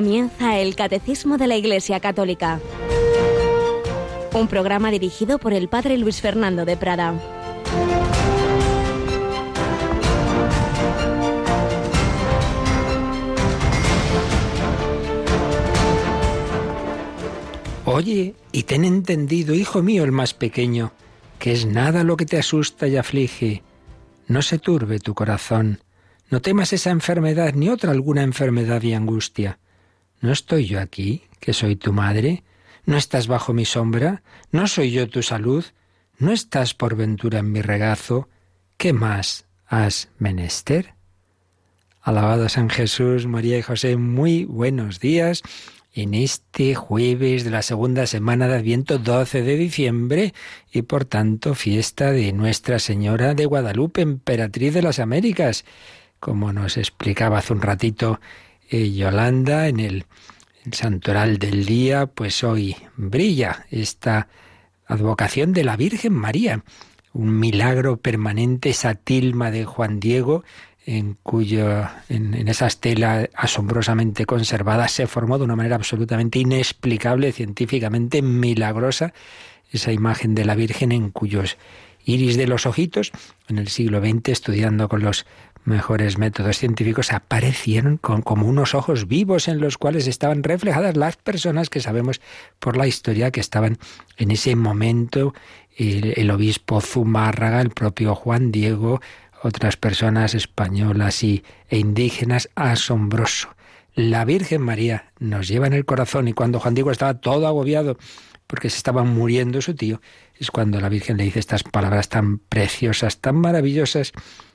Comienza el Catecismo de la Iglesia Católica, un programa dirigido por el Padre Luis Fernando de Prada. Oye, y ten entendido, hijo mío el más pequeño, que es nada lo que te asusta y aflige. No se turbe tu corazón, no temas esa enfermedad ni otra alguna enfermedad y angustia. ¿No estoy yo aquí, que soy tu madre? ¿No estás bajo mi sombra? ¿No soy yo tu salud? ¿No estás por ventura en mi regazo? ¿Qué más has menester? Alabado San Jesús, María y José, muy buenos días en este jueves de la segunda semana de Adviento 12 de diciembre y por tanto fiesta de Nuestra Señora de Guadalupe, emperatriz de las Américas. Como nos explicaba hace un ratito eh, Yolanda en el, santoral del día, pues hoy brilla esta advocación de la Virgen María, un milagro permanente, esa tilma de Juan Diego, en cuyo en, en, esa estela asombrosamente conservada se formó de una manera absolutamente inexplicable, científicamente milagrosa, esa imagen de la Virgen en cuyos iris de los ojitos, en el siglo XX, estudiando con los mejores métodos científicos, aparecieron con, como unos ojos vivos en los cuales estaban reflejadas las personas que sabemos por la historia que estaban en ese momento, el, obispo Zumárraga, el propio Juan Diego, otras personas españolas y, e indígenas, asombroso. La Virgen María nos lleva en el corazón y cuando Juan Diego estaba todo agobiado porque se estaba muriendo su tío, es cuando la Virgen le dice estas palabras tan preciosas, tan maravillosas,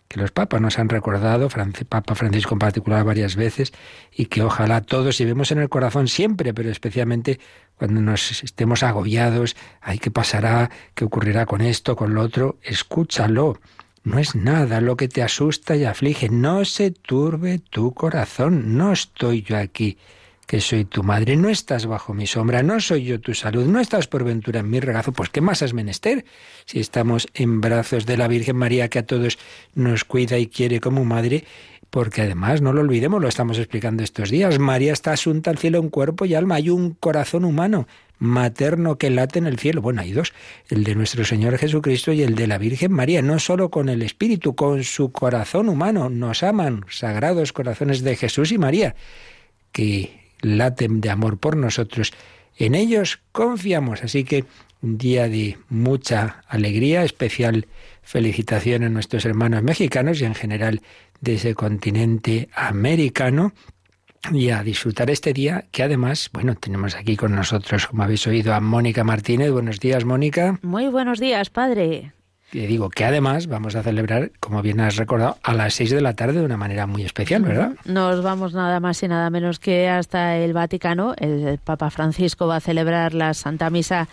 que los papas nos han recordado, Papa Francisco en particular varias veces, y que ojalá todos llevemos en el corazón siempre, pero especialmente cuando nos estemos agobiados, ay, ¿qué pasará? ¿Qué ocurrirá con esto, con lo otro? Escúchalo. No es nada lo que te asusta y aflige. No se turbe tu corazón. No estoy yo aquí, que soy tu madre. No estás bajo mi sombra. No soy yo tu salud. No estás por ventura en mi regazo. Pues ¿qué más has menester? Si estamos en brazos de la Virgen María, que a todos nos cuida y quiere como madre. Porque además, no lo olvidemos, lo estamos explicando estos días, María está asunta al cielo en cuerpo y alma, hay un corazón humano materno que late en el cielo. Bueno, hay dos, el de nuestro Señor Jesucristo y el de la Virgen María, no solo con el Espíritu, con su corazón humano. Nos aman, sagrados corazones de Jesús y María, que laten de amor por nosotros. En ellos confiamos, así que un día de mucha alegría, especial felicitación a nuestros hermanos mexicanos y en general de ese continente americano y a disfrutar este día que además, bueno, tenemos aquí con nosotros, como habéis oído, a Mónica Martínez. Buenos días, Mónica. Muy buenos días, padre. Y digo que además vamos a celebrar, como bien has recordado, a las seis de la tarde de una manera muy especial, ¿verdad? Nos vamos nada más y nada menos que hasta el Vaticano. El Papa Francisco va a celebrar la Santa Misa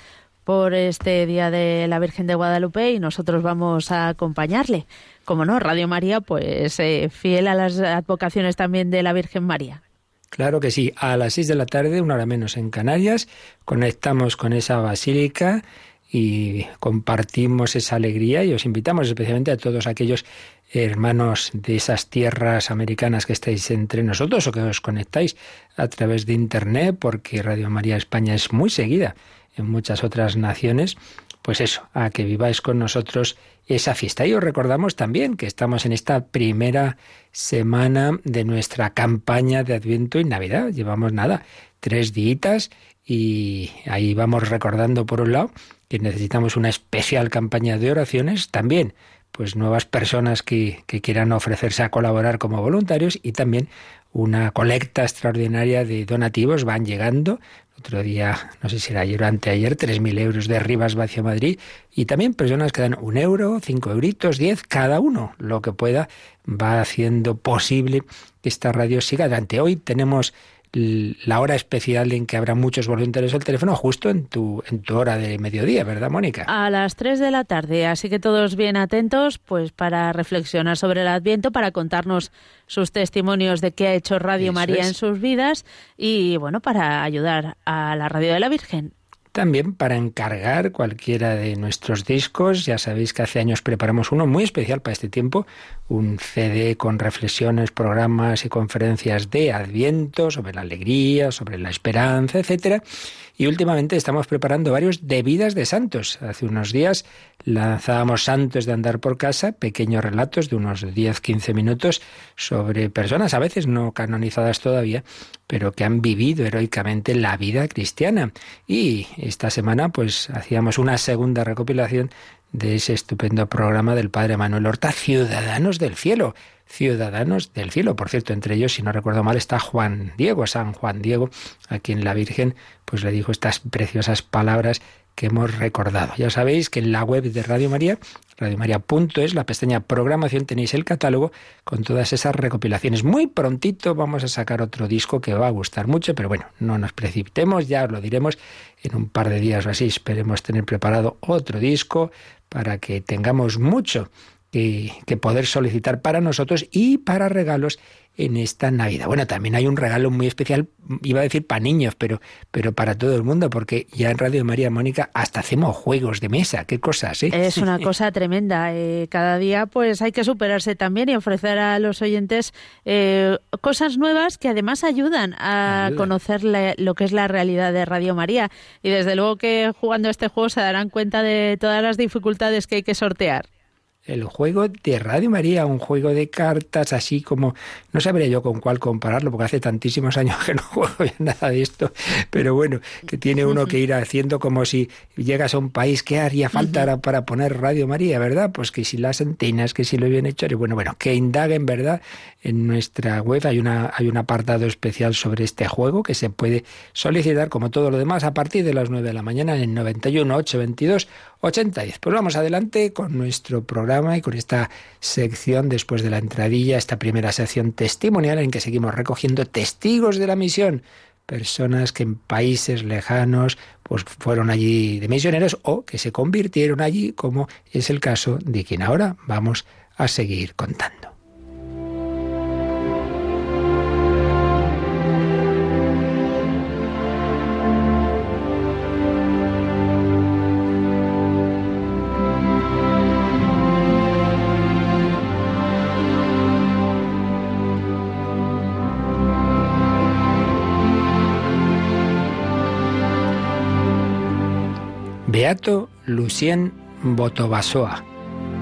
por este Día de la Virgen de Guadalupe y nosotros vamos a acompañarle. Como no, Radio María, pues eh, fiel a las advocaciones también de la Virgen María. Claro que sí, a las seis de la tarde, una hora menos en Canarias, conectamos con esa basílica y compartimos esa alegría y os invitamos especialmente a todos aquellos hermanos de esas tierras americanas que estáis entre nosotros o que os conectáis a través de Internet, porque Radio María España es muy seguida en muchas otras naciones, pues eso, a que viváis con nosotros esa fiesta. Y os recordamos también que estamos en esta primera semana de nuestra campaña de Adviento y Navidad. Llevamos nada, tres días y ahí vamos recordando por un lado que necesitamos una especial campaña de oraciones también pues nuevas personas que, que quieran ofrecerse a colaborar como voluntarios y también una colecta extraordinaria de donativos van llegando. Otro día, no sé si era ayer o anteayer, 3.000 euros de Rivas Vacio Madrid. Y también personas que dan un euro, cinco euritos, diez, cada uno. Lo que pueda va haciendo posible que esta radio siga adelante. Hoy tenemos la hora especial en que habrá muchos voluntarios al teléfono justo en tu, en tu hora de mediodía, ¿verdad, Mónica? A las 3 de la tarde, así que todos bien atentos pues para reflexionar sobre el Adviento, para contarnos sus testimonios de qué ha hecho Radio Eso María es. en sus vidas y bueno, para ayudar a la Radio de la Virgen. También para encargar cualquiera de nuestros discos. Ya sabéis que hace años preparamos uno muy especial para este tiempo, un CD con reflexiones, programas y conferencias de Adviento sobre la alegría, sobre la esperanza, etcétera. Y últimamente estamos preparando varios de vidas de santos. Hace unos días lanzábamos Santos de andar por casa, pequeños relatos de unos 10-15 minutos sobre personas a veces no canonizadas todavía, pero que han vivido heroicamente la vida cristiana. Y esta semana pues hacíamos una segunda recopilación de ese estupendo programa del padre Manuel Horta, Ciudadanos del Cielo. Ciudadanos del Cielo. Por cierto, entre ellos, si no recuerdo mal, está Juan Diego, San Juan Diego, a quien la Virgen pues le dijo estas preciosas palabras que hemos recordado. Ya sabéis que en la web de Radio María, radiomaria.es, la pestaña programación, tenéis el catálogo con todas esas recopilaciones. Muy prontito vamos a sacar otro disco que va a gustar mucho, pero bueno, no nos precipitemos, ya os lo diremos en un par de días o así. Esperemos tener preparado otro disco para que tengamos mucho que, que poder solicitar para nosotros y para regalos en esta Navidad. Bueno, también hay un regalo muy especial, iba a decir para niños, pero, pero para todo el mundo, porque ya en Radio María Mónica hasta hacemos juegos de mesa, qué cosas, ¿eh? Es una cosa tremenda. Eh, cada día pues hay que superarse también y ofrecer a los oyentes eh, cosas nuevas que además ayudan a conocer lo que es la realidad de Radio María. Y desde luego que jugando este juego se darán cuenta de todas las dificultades que hay que sortear el juego de Radio María, un juego de cartas así como, no sabría yo con cuál compararlo, porque hace tantísimos años que no juego ya nada de esto, pero bueno, que tiene uno que ir haciendo como si llegas a un país, ¿qué haría falta para poner Radio María, verdad? Pues que si las antenas, que si lo bien hecho, y bueno, bueno, que indaguen, ¿verdad? En nuestra web hay, una, hay un apartado especial sobre este juego que se puede solicitar, como todo lo demás, a partir de las 9 de la mañana en 91 822 8010. Pues vamos adelante con nuestro programa y con esta sección después de la entradilla, esta primera sección testimonial en que seguimos recogiendo testigos de la misión, personas que en países lejanos pues fueron allí de misioneros o que se convirtieron allí, como es el caso de quien ahora vamos a seguir contando. Lucien Botobasoa,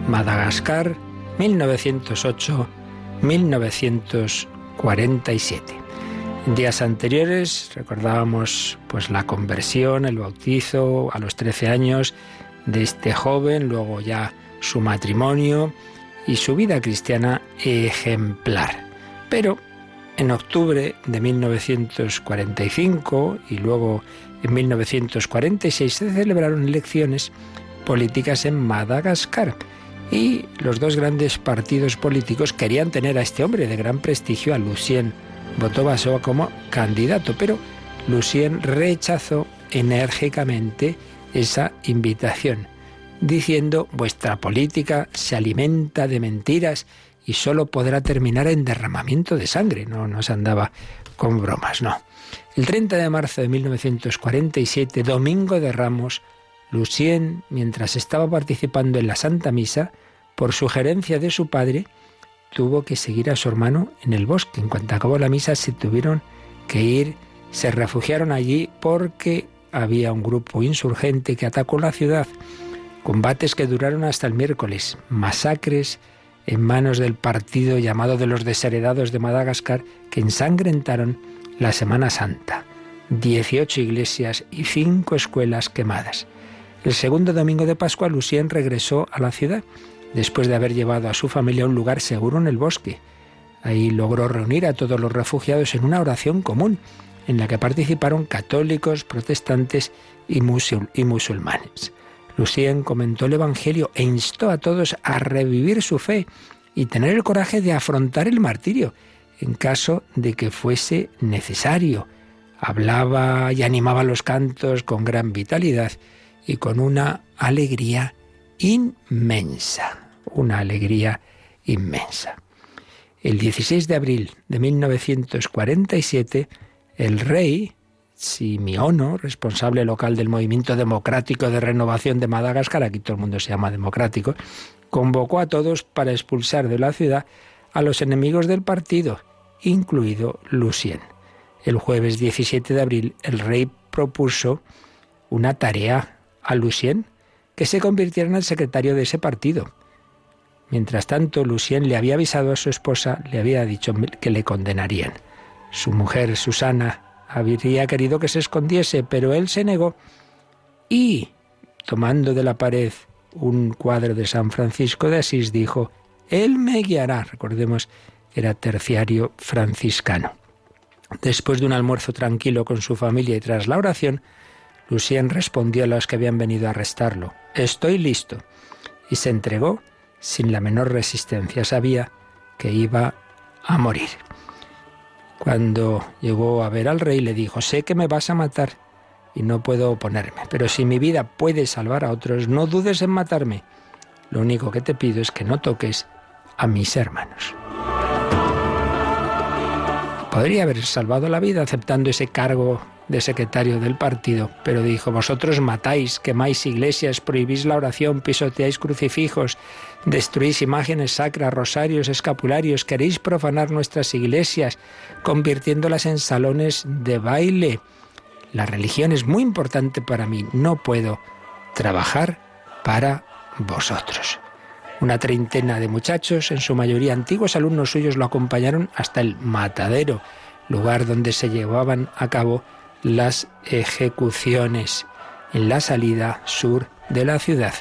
Madagascar, 1908-1947. Días anteriores recordábamos pues la conversión, el bautizo a los 13 años de este joven, luego ya su matrimonio y su vida cristiana ejemplar. Pero en octubre de 1945 y luego en 1946 se celebraron elecciones políticas en Madagascar y los dos grandes partidos políticos querían tener a este hombre de gran prestigio, a Lucien Botobasoa, como candidato, pero Lucien rechazó enérgicamente esa invitación, diciendo vuestra política se alimenta de mentiras y solo podrá terminar en derramamiento de sangre. No nos andaba con bromas, no. El 30 de marzo de 1947, domingo de Ramos, Lucien, mientras estaba participando en la Santa Misa, por sugerencia de su padre, tuvo que seguir a su hermano en el bosque. En cuanto acabó la misa, se tuvieron que ir, se refugiaron allí porque había un grupo insurgente que atacó la ciudad. Combates que duraron hasta el miércoles, masacres en manos del partido llamado de los desheredados de Madagascar que ensangrentaron la Semana Santa, 18 iglesias y cinco escuelas quemadas. El segundo domingo de Pascua, Lucien regresó a la ciudad, después de haber llevado a su familia a un lugar seguro en el bosque. Ahí logró reunir a todos los refugiados en una oración común, en la que participaron católicos, protestantes y, musulmanes. Lucien comentó el Evangelio e instó a todos a revivir su fe y tener el coraje de afrontar el martirio en caso de que fuese necesario. Hablaba y animaba los cantos con gran vitalidad y con una alegría inmensa, una alegría inmensa. El 16 de abril de 1947, el rey Simiono, responsable local del Movimiento Democrático de Renovación de Madagascar, aquí todo el mundo se llama democrático, convocó a todos para expulsar de la ciudad a los enemigos del partido, incluido Lucien. El jueves 17 de abril el rey propuso una tarea a Lucien, que se convirtiera en el secretario de ese partido. Mientras tanto, Lucien le había avisado a su esposa, le había dicho que le condenarían. Su mujer, Susana, habría querido que se escondiese, pero él se negó y, tomando de la pared un cuadro de San Francisco de Asís, dijo, Él me guiará. Recordemos era terciario franciscano. Después de un almuerzo tranquilo con su familia y tras la oración, Lucien respondió a los que habían venido a arrestarlo, Estoy listo. Y se entregó sin la menor resistencia. Sabía que iba a morir. Cuando llegó a ver al rey le dijo, sé que me vas a matar y no puedo oponerme, pero si mi vida puede salvar a otros, no dudes en matarme. Lo único que te pido es que no toques a mis hermanos. Podría haber salvado la vida aceptando ese cargo de secretario del partido, pero dijo, vosotros matáis, quemáis iglesias, prohibís la oración, pisoteáis crucifijos, destruís imágenes sacras, rosarios, escapularios, queréis profanar nuestras iglesias, convirtiéndolas en salones de baile. La religión es muy importante para mí, no puedo trabajar para vosotros. Una treintena de muchachos, en su mayoría antiguos alumnos suyos, lo acompañaron hasta el matadero, lugar donde se llevaban a cabo las ejecuciones en la salida sur de la ciudad.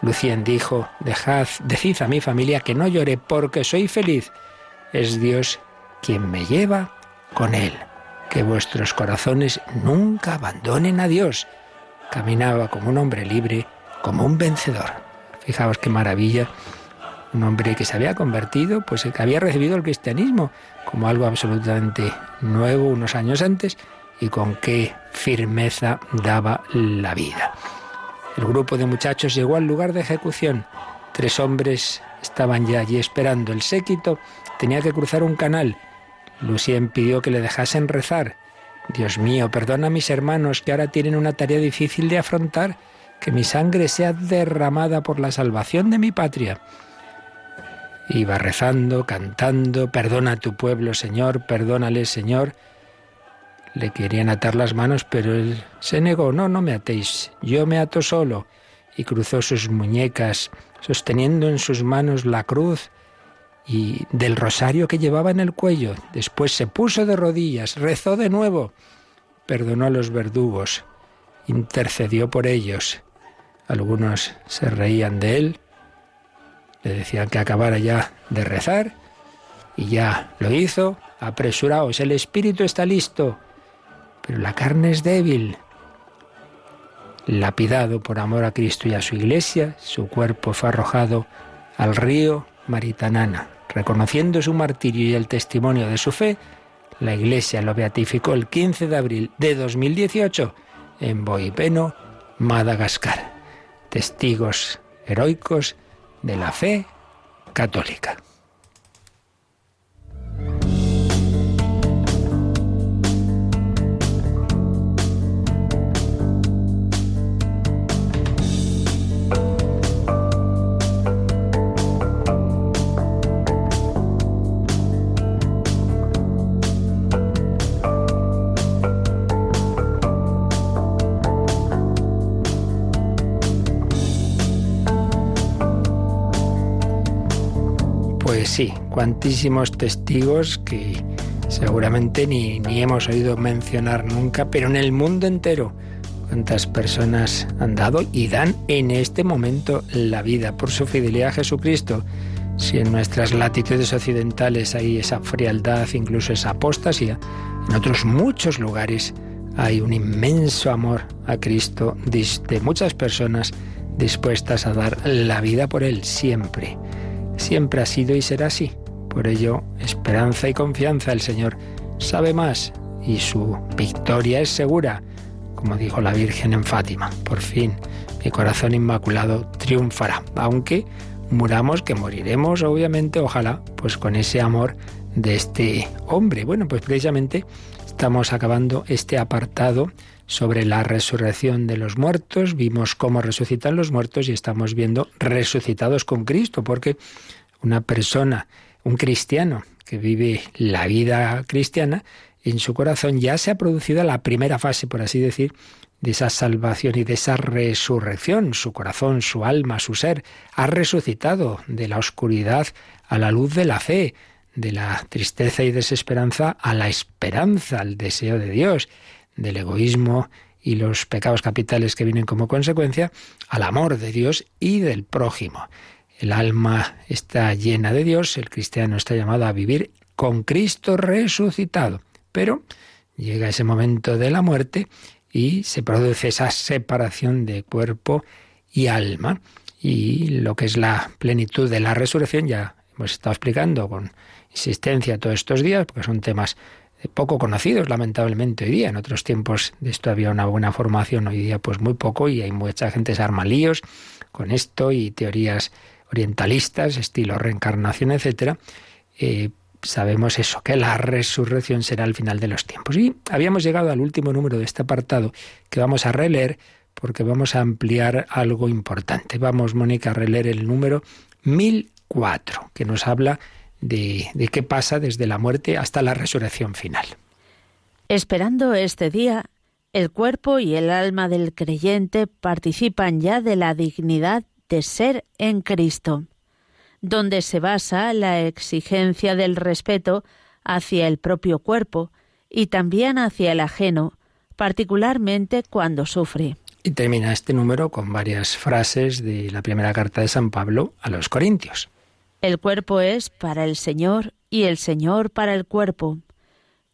Lucien dijo, Dejad, decid a mi familia que no llore porque soy feliz. Es Dios quien me lleva con él. Que vuestros corazones nunca abandonen a Dios. Caminaba como un hombre libre, como un vencedor. Fijaos qué maravilla. Un hombre que se había convertido, pues que había recibido el cristianismo como algo absolutamente nuevo unos años antes y con qué firmeza daba la vida. El grupo de muchachos llegó al lugar de ejecución. Tres hombres estaban ya allí esperando. El séquito tenía que cruzar un canal. Lucien pidió que le dejasen rezar. Dios mío, perdona a mis hermanos que ahora tienen una tarea difícil de afrontar, que mi sangre sea derramada por la salvación de mi patria. Iba rezando, cantando, perdona a tu pueblo, Señor, perdónale, Señor. Le querían atar las manos, pero él se negó. No, no me atéis, yo me ato solo. Y cruzó sus muñecas, sosteniendo en sus manos la cruz y del rosario que llevaba en el cuello. Después se puso de rodillas, rezó de nuevo, perdonó a los verdugos, intercedió por ellos. Algunos se reían de él, le decían que acabara ya de rezar y ya lo hizo. Apresuraos, el espíritu está listo pero la carne es débil. Lapidado por amor a Cristo y a su iglesia, su cuerpo fue arrojado al río Maritanana. Reconociendo su martirio y el testimonio de su fe, la iglesia lo beatificó el 15 de abril de 2018 en Boipeno, Madagascar. Testigos heroicos de la fe católica. Sí, cuantísimos testigos que seguramente ni, ni hemos oído mencionar nunca, pero en el mundo entero, cuántas personas han dado y dan en este momento la vida por su fidelidad a Jesucristo. Si en nuestras latitudes occidentales hay esa frialdad, incluso esa apostasía, en otros muchos lugares hay un inmenso amor a Cristo de muchas personas dispuestas a dar la vida por Él siempre siempre ha sido y será así. Por ello, esperanza y confianza, el Señor sabe más y su victoria es segura, como dijo la Virgen en Fátima. Por fin, mi corazón inmaculado triunfará, aunque muramos, que moriremos, obviamente, ojalá, pues con ese amor de este hombre. Bueno, pues precisamente estamos acabando este apartado sobre la resurrección de los muertos. Vimos cómo resucitan los muertos y estamos viendo resucitados con Cristo, porque una persona, un cristiano que vive la vida cristiana, en su corazón ya se ha producido la primera fase, por así decir, de esa salvación y de esa resurrección. Su corazón, su alma, su ser ha resucitado de la oscuridad a la luz de la fe, de la tristeza y desesperanza a la esperanza, al deseo de Dios, del egoísmo y los pecados capitales que vienen como consecuencia, al amor de Dios y del prójimo. El alma está llena de Dios, el cristiano está llamado a vivir con Cristo resucitado. Pero llega ese momento de la muerte y se produce esa separación de cuerpo y alma. Y lo que es la plenitud de la resurrección ya hemos estado explicando con insistencia todos estos días, porque son temas poco conocidos, lamentablemente, hoy día. En otros tiempos de esto había una buena formación, hoy día pues muy poco y hay mucha gente se arma líos con esto y teorías orientalistas, estilo reencarnación, etcétera. Eh, sabemos eso, que la resurrección será al final de los tiempos. Y habíamos llegado al último número de este apartado que vamos a releer porque vamos a ampliar algo importante. Vamos, Mónica, a releer el número 1004, que nos habla de qué pasa desde la muerte hasta la resurrección final. Esperando este día, el cuerpo y el alma del creyente participan ya de la dignidad de ser en Cristo donde se basa la exigencia del respeto hacia el propio cuerpo y también hacia el ajeno, particularmente cuando sufre. Y termina este número con varias frases de la primera carta de San Pablo a los Corintios. El cuerpo es para el Señor y el Señor para el cuerpo.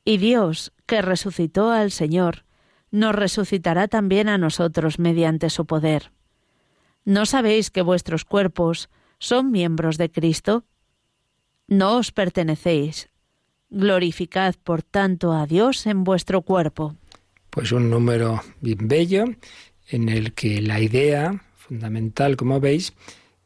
Y Dios, que resucitó al Señor, nos resucitará también a nosotros mediante su poder. ¿No sabéis que vuestros cuerpos son miembros de Cristo? No os pertenecéis. Glorificad, por tanto, a Dios en vuestro cuerpo. Pues un número bien bello en el que la idea fundamental, como veis,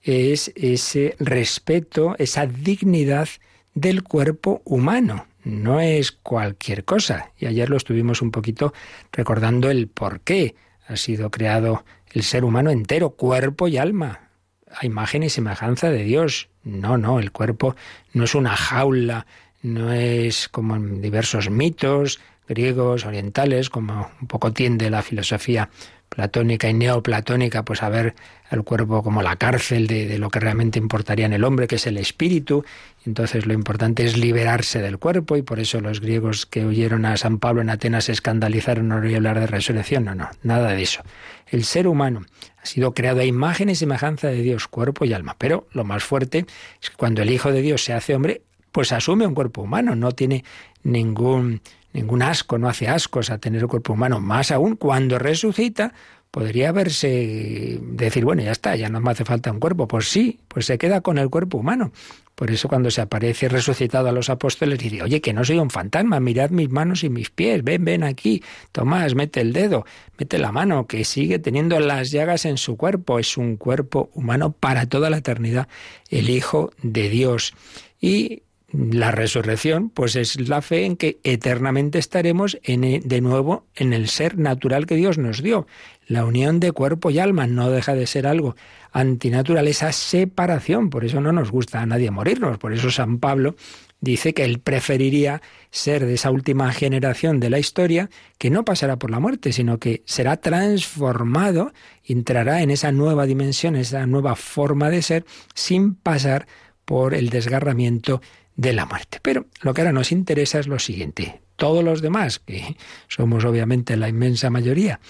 es ese respeto, esa dignidad del cuerpo humano. No es cualquier cosa. Y ayer lo estuvimos un poquito recordando el por qué ha sido creado el ser humano entero, cuerpo y alma a imagen y semejanza de Dios. No, no, el cuerpo no es una jaula, no es como en diversos mitos griegos, orientales, como un poco tiende la filosofía platónica y neoplatónica, pues a ver el cuerpo como la cárcel de, de, lo que realmente importaría en el hombre, que es el espíritu. Entonces lo importante es liberarse del cuerpo y por eso los griegos que oyeron a San Pablo en Atenas se escandalizaron, no oí hablar de resurrección, no, no, nada de eso. El ser humano ha sido creado a imagen y semejanza de Dios, cuerpo y alma. Pero lo más fuerte es que cuando el Hijo de Dios se hace hombre, pues asume un cuerpo humano, no tiene ningún, ningún asco, no hace ascos a tener el cuerpo humano. Más aún, cuando resucita, podría verse, decir, bueno, ya está, ya no me hace falta un cuerpo. Pues sí, pues se queda con el cuerpo humano. Por eso cuando se aparece resucitado a los apóstoles dice, oye, que no soy un fantasma, mirad mis manos y mis pies, ven, ven aquí, Tomás, mete el dedo, mete la mano, que sigue teniendo las llagas en su cuerpo, es un cuerpo humano para toda la eternidad, el Hijo de Dios. Y la resurrección, pues es la fe en que eternamente estaremos e, de nuevo en el ser natural que Dios nos dio. La unión de cuerpo y alma no deja de ser algo antinatural, esa separación. Por eso no nos gusta a nadie morirnos. Por eso San Pablo dice que él preferiría ser de esa última generación de la historia que no pasará por la muerte, sino que será transformado, entrará en esa nueva dimensión, esa nueva forma de ser, sin pasar por el desgarramiento de la muerte. Pero lo que ahora nos interesa es lo siguiente. Todos los demás, que somos obviamente la inmensa mayoría,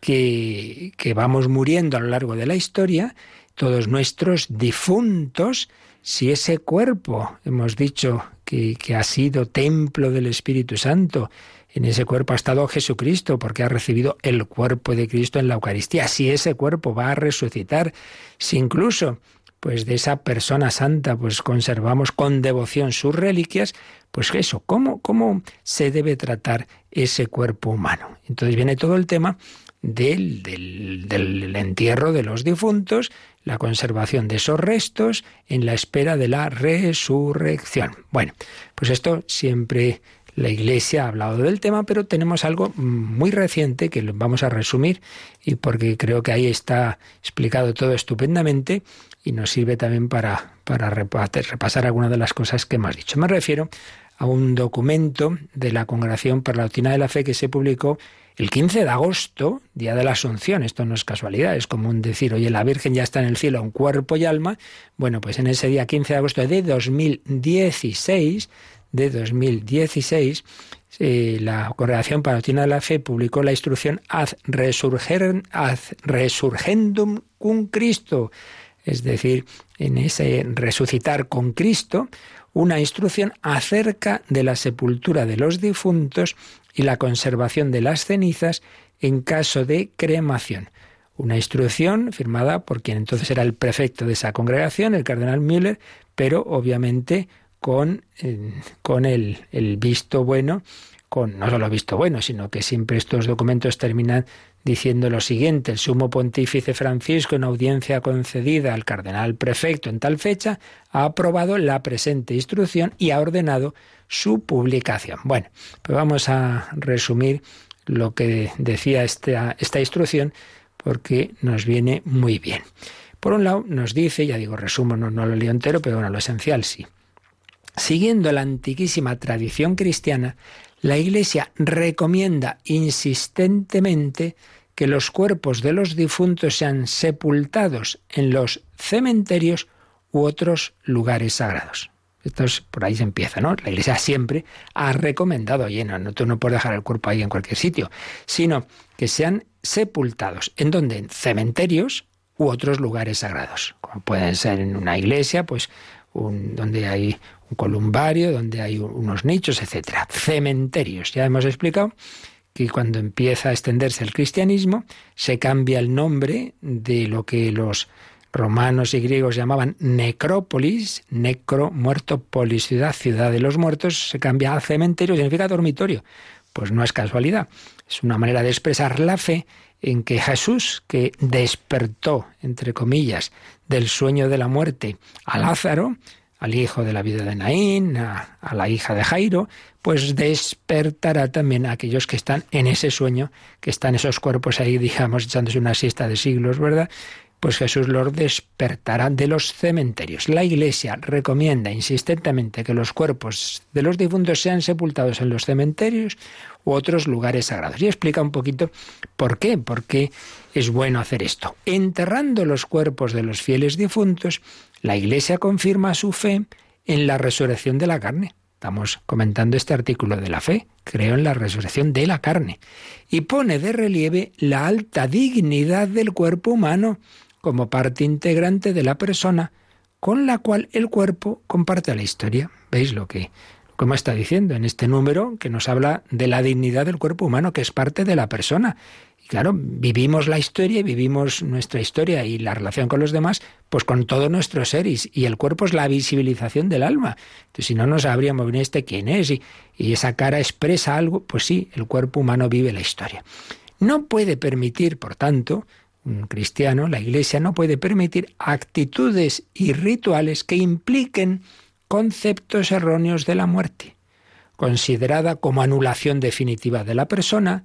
que, que vamos muriendo a lo largo de la historia, todos nuestros difuntos, si ese cuerpo, hemos dicho que, que, ha sido templo del Espíritu Santo, en ese cuerpo ha estado Jesucristo porque ha recibido el cuerpo de Cristo en la Eucaristía, si ese cuerpo va a resucitar, si incluso pues de esa persona santa, pues conservamos con devoción sus reliquias, pues eso, ¿cómo, cómo se debe tratar ese cuerpo humano? Entonces viene todo el tema del, del, del, entierro de los difuntos, la conservación de esos restos en la espera de la resurrección. Bueno, pues esto siempre la Iglesia ha hablado del tema, pero tenemos algo muy reciente que vamos a resumir y porque creo que ahí está explicado todo estupendamente y nos sirve también para, para repasar algunas de las cosas que hemos dicho. Me refiero a un documento de la Congregación para la Doctrina de la Fe que se publicó el 15 de agosto, día de la Asunción, esto no es casualidad, es como decir, oye, la Virgen ya está en el cielo en cuerpo y alma. Bueno, pues en ese día 15 de agosto de 2016 de 2016, eh, la Congregación para de la Fe publicó la instrucción Ad, ad Resurgendum cum Cristo, es decir, en ese resucitar con Cristo, una instrucción acerca de la sepultura de los difuntos y la conservación de las cenizas en caso de cremación. Una instrucción firmada por quien entonces era el prefecto de esa congregación, el cardenal Müller, pero obviamente con, con el, el visto bueno, con no solo visto bueno, sino que siempre estos documentos terminan diciendo lo siguiente, el sumo pontífice Francisco, en audiencia concedida al cardenal prefecto en tal fecha, ha aprobado la presente instrucción y ha ordenado su publicación. Bueno, pues vamos a resumir lo que decía esta, esta instrucción porque nos viene muy bien. Por un lado, nos dice, ya digo, resumo, no, no lo leo entero, pero bueno, lo esencial sí. Siguiendo la antiquísima tradición cristiana, la Iglesia recomienda insistentemente que los cuerpos de los difuntos sean sepultados en los cementerios u otros lugares sagrados. Esto es, por ahí se empieza, ¿no? La Iglesia siempre ha recomendado, oye, no, tú no puedes dejar el cuerpo ahí en cualquier sitio, sino que sean sepultados. ¿En dónde? En cementerios u otros lugares sagrados. Como pueden ser en una iglesia, pues donde hay columbario, donde hay unos nichos, etcétera. Cementerios. Ya hemos explicado que cuando empieza a extenderse el cristianismo, se cambia el nombre de lo que los romanos y griegos llamaban necrópolis, necro, muerto, polis, ciudad, ciudad de los muertos, se cambia a cementerio, significa dormitorio. Pues no es casualidad, es una manera de expresar la fe en que Jesús, que despertó, entre comillas, del sueño de la muerte a Lázaro, al hijo de la vida de Naín, a, la hija de Jairo, pues despertará también a aquellos que están en ese sueño, que están esos cuerpos ahí, digamos, echándose una siesta de siglos, ¿verdad? Pues Jesús los despertará de los cementerios. La Iglesia recomienda insistentemente que los cuerpos de los difuntos sean sepultados en los cementerios u otros lugares sagrados. Y explica un poquito por qué, por qué es bueno hacer esto. Enterrando los cuerpos de los fieles difuntos, la Iglesia confirma su fe en la resurrección de la carne. Estamos comentando este artículo de la fe, creo en la resurrección de la carne, y pone de relieve la alta dignidad del cuerpo humano como parte integrante de la persona con la cual el cuerpo comparte la historia. ¿Veis lo que como está diciendo en este número que nos habla de la dignidad del cuerpo humano, que es parte de la persona. Y claro, vivimos la historia, vivimos nuestra historia y la relación con los demás, pues con todo nuestro ser, y, el cuerpo es la visibilización del alma. Entonces, si no, nos sabríamos bien este quién es, y, y esa cara expresa algo, pues sí, el cuerpo humano vive la historia. No puede permitir, por tanto, un cristiano, la Iglesia no puede permitir actitudes y rituales que impliquen conceptos erróneos de la muerte, considerada como anulación definitiva de la persona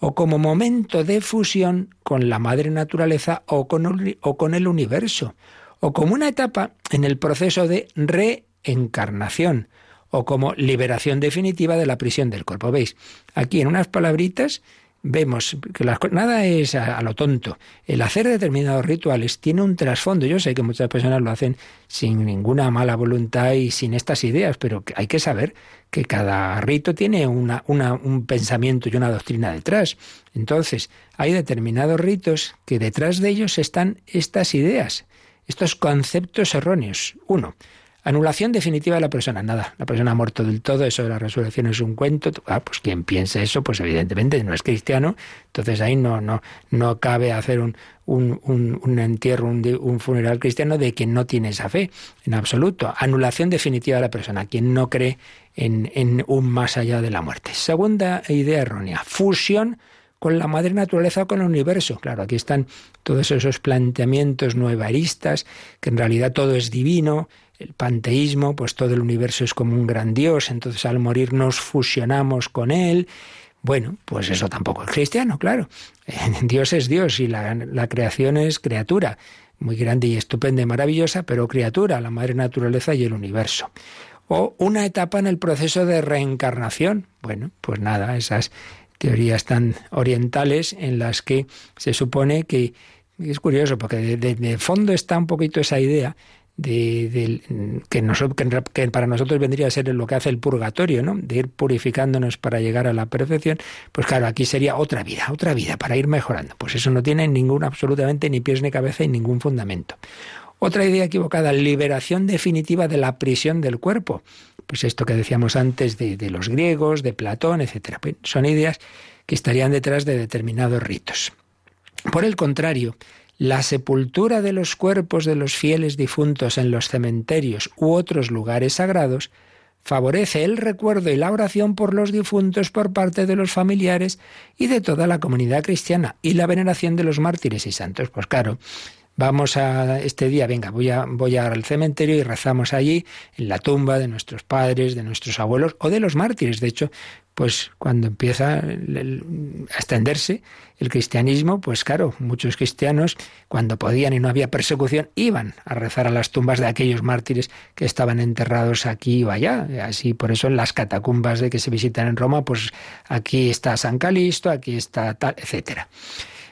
o como momento de fusión con la madre naturaleza o con, el universo, o como una etapa en el proceso de reencarnación, o como liberación definitiva de la prisión del cuerpo. ¿Veis? Aquí en unas palabritas vemos que nada es a, lo tonto. El hacer determinados rituales tiene un trasfondo. Yo sé que muchas personas lo hacen sin ninguna mala voluntad y sin estas ideas, pero hay que saber que cada rito tiene una, un pensamiento y una doctrina detrás. Entonces, hay determinados ritos que detrás de ellos están estas ideas, estos conceptos erróneos. Uno, Anulación definitiva de la persona, nada, la persona ha muerto del todo, eso de la resurrección es un cuento. Ah, pues quien piense eso, pues evidentemente no es cristiano, entonces ahí no, no, no cabe hacer un, un, un, entierro, un, un, funeral cristiano de quien no tiene esa fe, en absoluto. Anulación definitiva de la persona, quien no cree en, en un más allá de la muerte. Segunda idea errónea, fusión con la madre naturaleza o con el universo. Claro, aquí están todos esos planteamientos nuevaristas, que en realidad todo es divino, el panteísmo, pues todo el universo es como un gran Dios, entonces al morir nos fusionamos con él. Bueno, pues eso tampoco es cristiano, claro. Dios es Dios y la, la creación es criatura, muy grande y estupenda y maravillosa, pero criatura, la madre naturaleza y el universo. O una etapa en el proceso de reencarnación. Bueno, pues nada, esas teorías tan orientales en las que se supone que es curioso porque de, fondo está un poquito esa idea de, que, que, para nosotros vendría a ser lo que hace el purgatorio, ¿no? De ir purificándonos para llegar a la perfección. Pues claro, aquí sería otra vida, otra vida, para ir mejorando. Pues eso no tiene ningún, absolutamente ni pies ni cabeza y ningún fundamento. Otra idea equivocada, liberación definitiva de la prisión del cuerpo. Pues esto que decíamos antes de, los griegos, de Platón, etc. Pues son ideas que estarían detrás de determinados ritos. Por el contrario, la sepultura de los cuerpos de los fieles difuntos en los cementerios u otros lugares sagrados favorece el recuerdo y la oración por los difuntos por parte de los familiares y de toda la comunidad cristiana y la veneración de los mártires y santos. Pues claro, vamos a este día, venga, voy a voy al cementerio y rezamos allí en la tumba de nuestros padres, de nuestros abuelos o de los mártires. De hecho, pues cuando empieza a extenderse el cristianismo, pues claro, muchos cristianos, cuando podían y no había persecución, iban a rezar a las tumbas de aquellos mártires que estaban enterrados aquí o allá. Así, por eso en las catacumbas de que se visitan en Roma, pues aquí está San Calisto, aquí está tal, etcétera.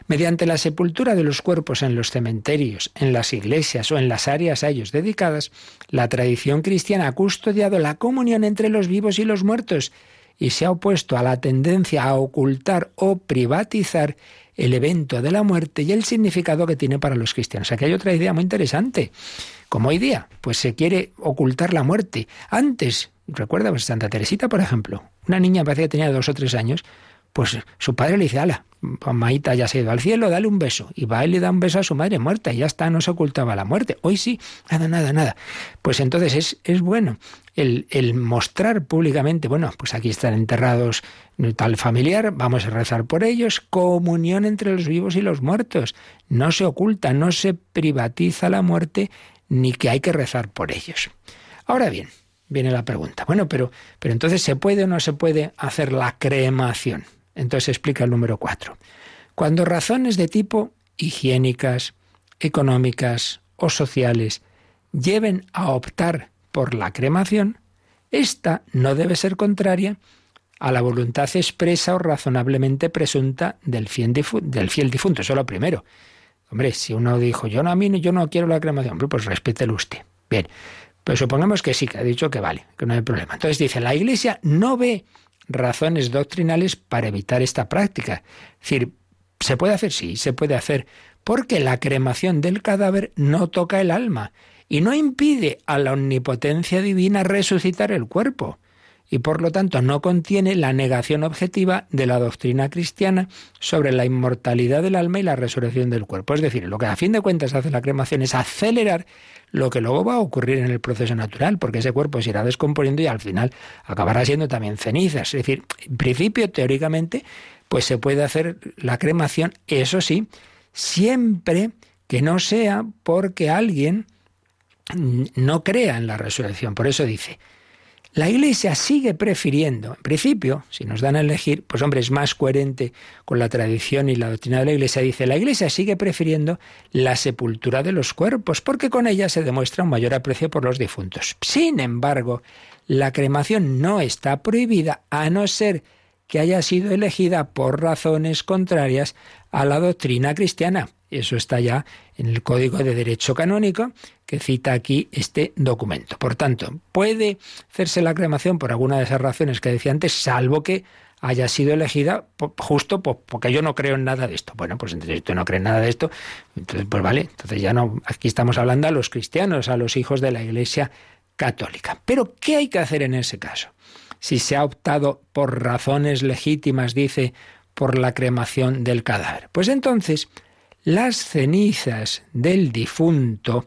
Mediante la sepultura de los cuerpos en los cementerios, en las iglesias o en las áreas a ellos dedicadas, la tradición cristiana ha custodiado la comunión entre los vivos y los muertos y se ha opuesto a la tendencia a ocultar o privatizar el evento de la muerte y el significado que tiene para los cristianos. Aquí hay otra idea muy interesante. Como hoy día, pues se quiere ocultar la muerte. Antes, recuerda, pues Santa Teresita, por ejemplo, una niña parecía que tenía dos o tres años, pues su padre le dice, ala, Maíta ya se ha ido al cielo, dale un beso. Y va y le da un beso a su madre muerta y ya está, no se ocultaba la muerte. Hoy sí, nada, nada, nada. Pues entonces es, es bueno el, el mostrar públicamente, bueno, pues aquí están enterrados tal familiar, vamos a rezar por ellos, comunión entre los vivos y los muertos. No se oculta, no se privatiza la muerte, ni que hay que rezar por ellos. Ahora bien, viene la pregunta, bueno, pero, pero entonces ¿se puede o no se puede hacer la cremación? Entonces explica el número cuatro. Cuando razones de tipo higiénicas, económicas o sociales lleven a optar por la cremación, esta no debe ser contraria a la voluntad expresa o razonablemente presunta del fiel, difunto. Eso es lo primero. Hombre, si uno dijo, yo no, a mí yo no quiero la cremación, pues respételo usted. Bien, pues supongamos que sí, que ha dicho que vale, que no hay problema. Entonces dice, la Iglesia no ve razones doctrinales para evitar esta práctica. Es decir, ¿se puede hacer? Sí, se puede hacer, porque la cremación del cadáver no toca el alma y no impide a la omnipotencia divina resucitar el cuerpo y por lo tanto no contiene la negación objetiva de la doctrina cristiana sobre la inmortalidad del alma y la resurrección del cuerpo. Es decir, lo que a fin de cuentas hace la cremación es acelerar lo que luego va a ocurrir en el proceso natural, porque ese cuerpo se irá descomponiendo y al final acabará siendo también cenizas. Es decir, en principio, teóricamente, pues se puede hacer la cremación, eso sí, siempre que no sea porque alguien no crea en la resurrección. Por eso dice, la Iglesia sigue prefiriendo, en principio, si nos dan a elegir, pues hombre, es más coherente con la tradición y la doctrina de la Iglesia, dice, la Iglesia sigue prefiriendo la sepultura de los cuerpos, porque con ella se demuestra un mayor aprecio por los difuntos. Sin embargo, la cremación no está prohibida a no ser que haya sido elegida por razones contrarias a la doctrina cristiana. Eso está ya en el Código de Derecho Canónico que cita aquí este documento. Por tanto, puede hacerse la cremación por alguna de esas razones que decía antes, salvo que haya sido elegida justo porque yo no creo en nada de esto. Bueno, pues entonces tú no crees nada de esto, entonces pues vale, entonces ya no, aquí estamos hablando a los cristianos, a los hijos de la Iglesia católica. Pero ¿qué hay que hacer en ese caso? Si se ha optado por razones legítimas, dice, por la cremación del cadáver. Pues entonces, las cenizas del difunto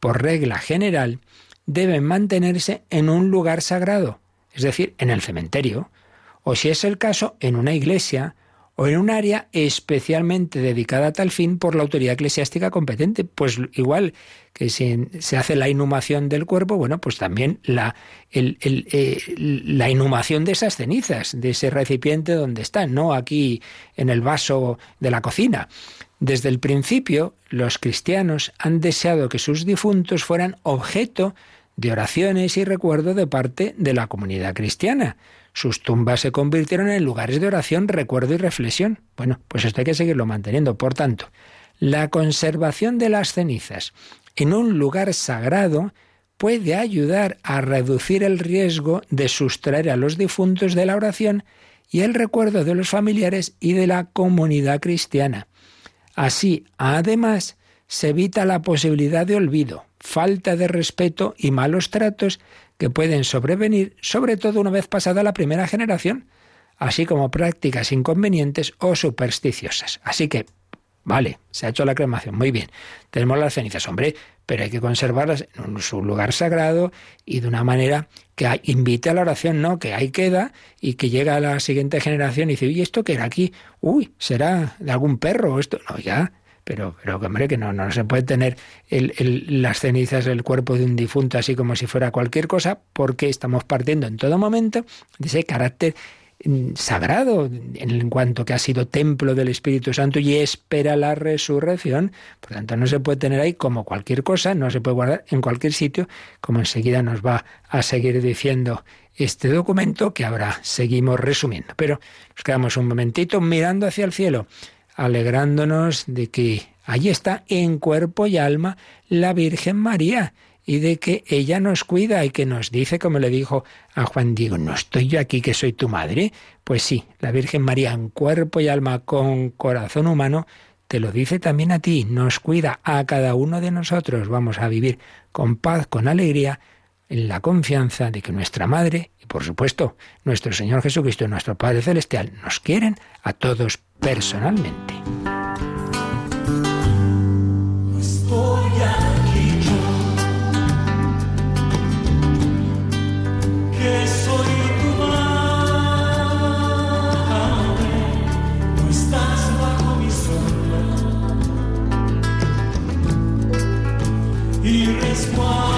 por regla general, deben mantenerse en un lugar sagrado, es decir, en el cementerio, o si es el caso, en una iglesia, o en un área especialmente dedicada a tal fin por la autoridad eclesiástica competente. Pues igual que si se hace la inhumación del cuerpo, bueno, pues también la, eh, inhumación de esas cenizas, de ese recipiente donde están, no aquí en el vaso de la cocina. Desde el principio, los cristianos han deseado que sus difuntos fueran objeto de oraciones y recuerdo de parte de la comunidad cristiana. Sus tumbas se convirtieron en lugares de oración, recuerdo y reflexión. Bueno, pues esto hay que seguirlo manteniendo. Por tanto, la conservación de las cenizas en un lugar sagrado puede ayudar a reducir el riesgo de sustraer a los difuntos de la oración y el recuerdo de los familiares y de la comunidad cristiana. Así, además, se evita la posibilidad de olvido, falta de respeto y malos tratos que pueden sobrevenir, sobre todo una vez pasada la primera generación, así como prácticas inconvenientes o supersticiosas. Así que, vale, se ha hecho la cremación, muy bien. Tenemos las cenizas, hombre, pero hay que conservarlas en su lugar sagrado y de una manera que invite a la oración, no, que ahí queda y que llega a la siguiente generación y dice, ¿y esto qué era aquí? Uy, será de algún perro esto. No, ya, pero, pero hombre, que no, no se puede tener las cenizas del cuerpo de un difunto así como si fuera cualquier cosa, porque estamos partiendo en todo momento de ese carácter sagrado en cuanto que ha sido templo del Espíritu Santo y espera la resurrección. Por tanto, no se puede tener ahí como cualquier cosa, no se puede guardar en cualquier sitio, como enseguida nos va a seguir diciendo este documento que ahora seguimos resumiendo. Pero nos quedamos un momentito mirando hacia el cielo alegrándonos de que allí está en cuerpo y alma la Virgen María y de que ella nos cuida y que nos dice, como le dijo a Juan Diego, ¿no estoy yo aquí que soy tu madre? Pues sí, la Virgen María en cuerpo y alma con corazón humano te lo dice también a ti, nos cuida a cada uno de nosotros. Vamos a vivir con paz, con alegría, en la confianza de que nuestra Madre y por supuesto nuestro Señor Jesucristo y nuestro Padre Celestial nos quieren a todos personalmente. De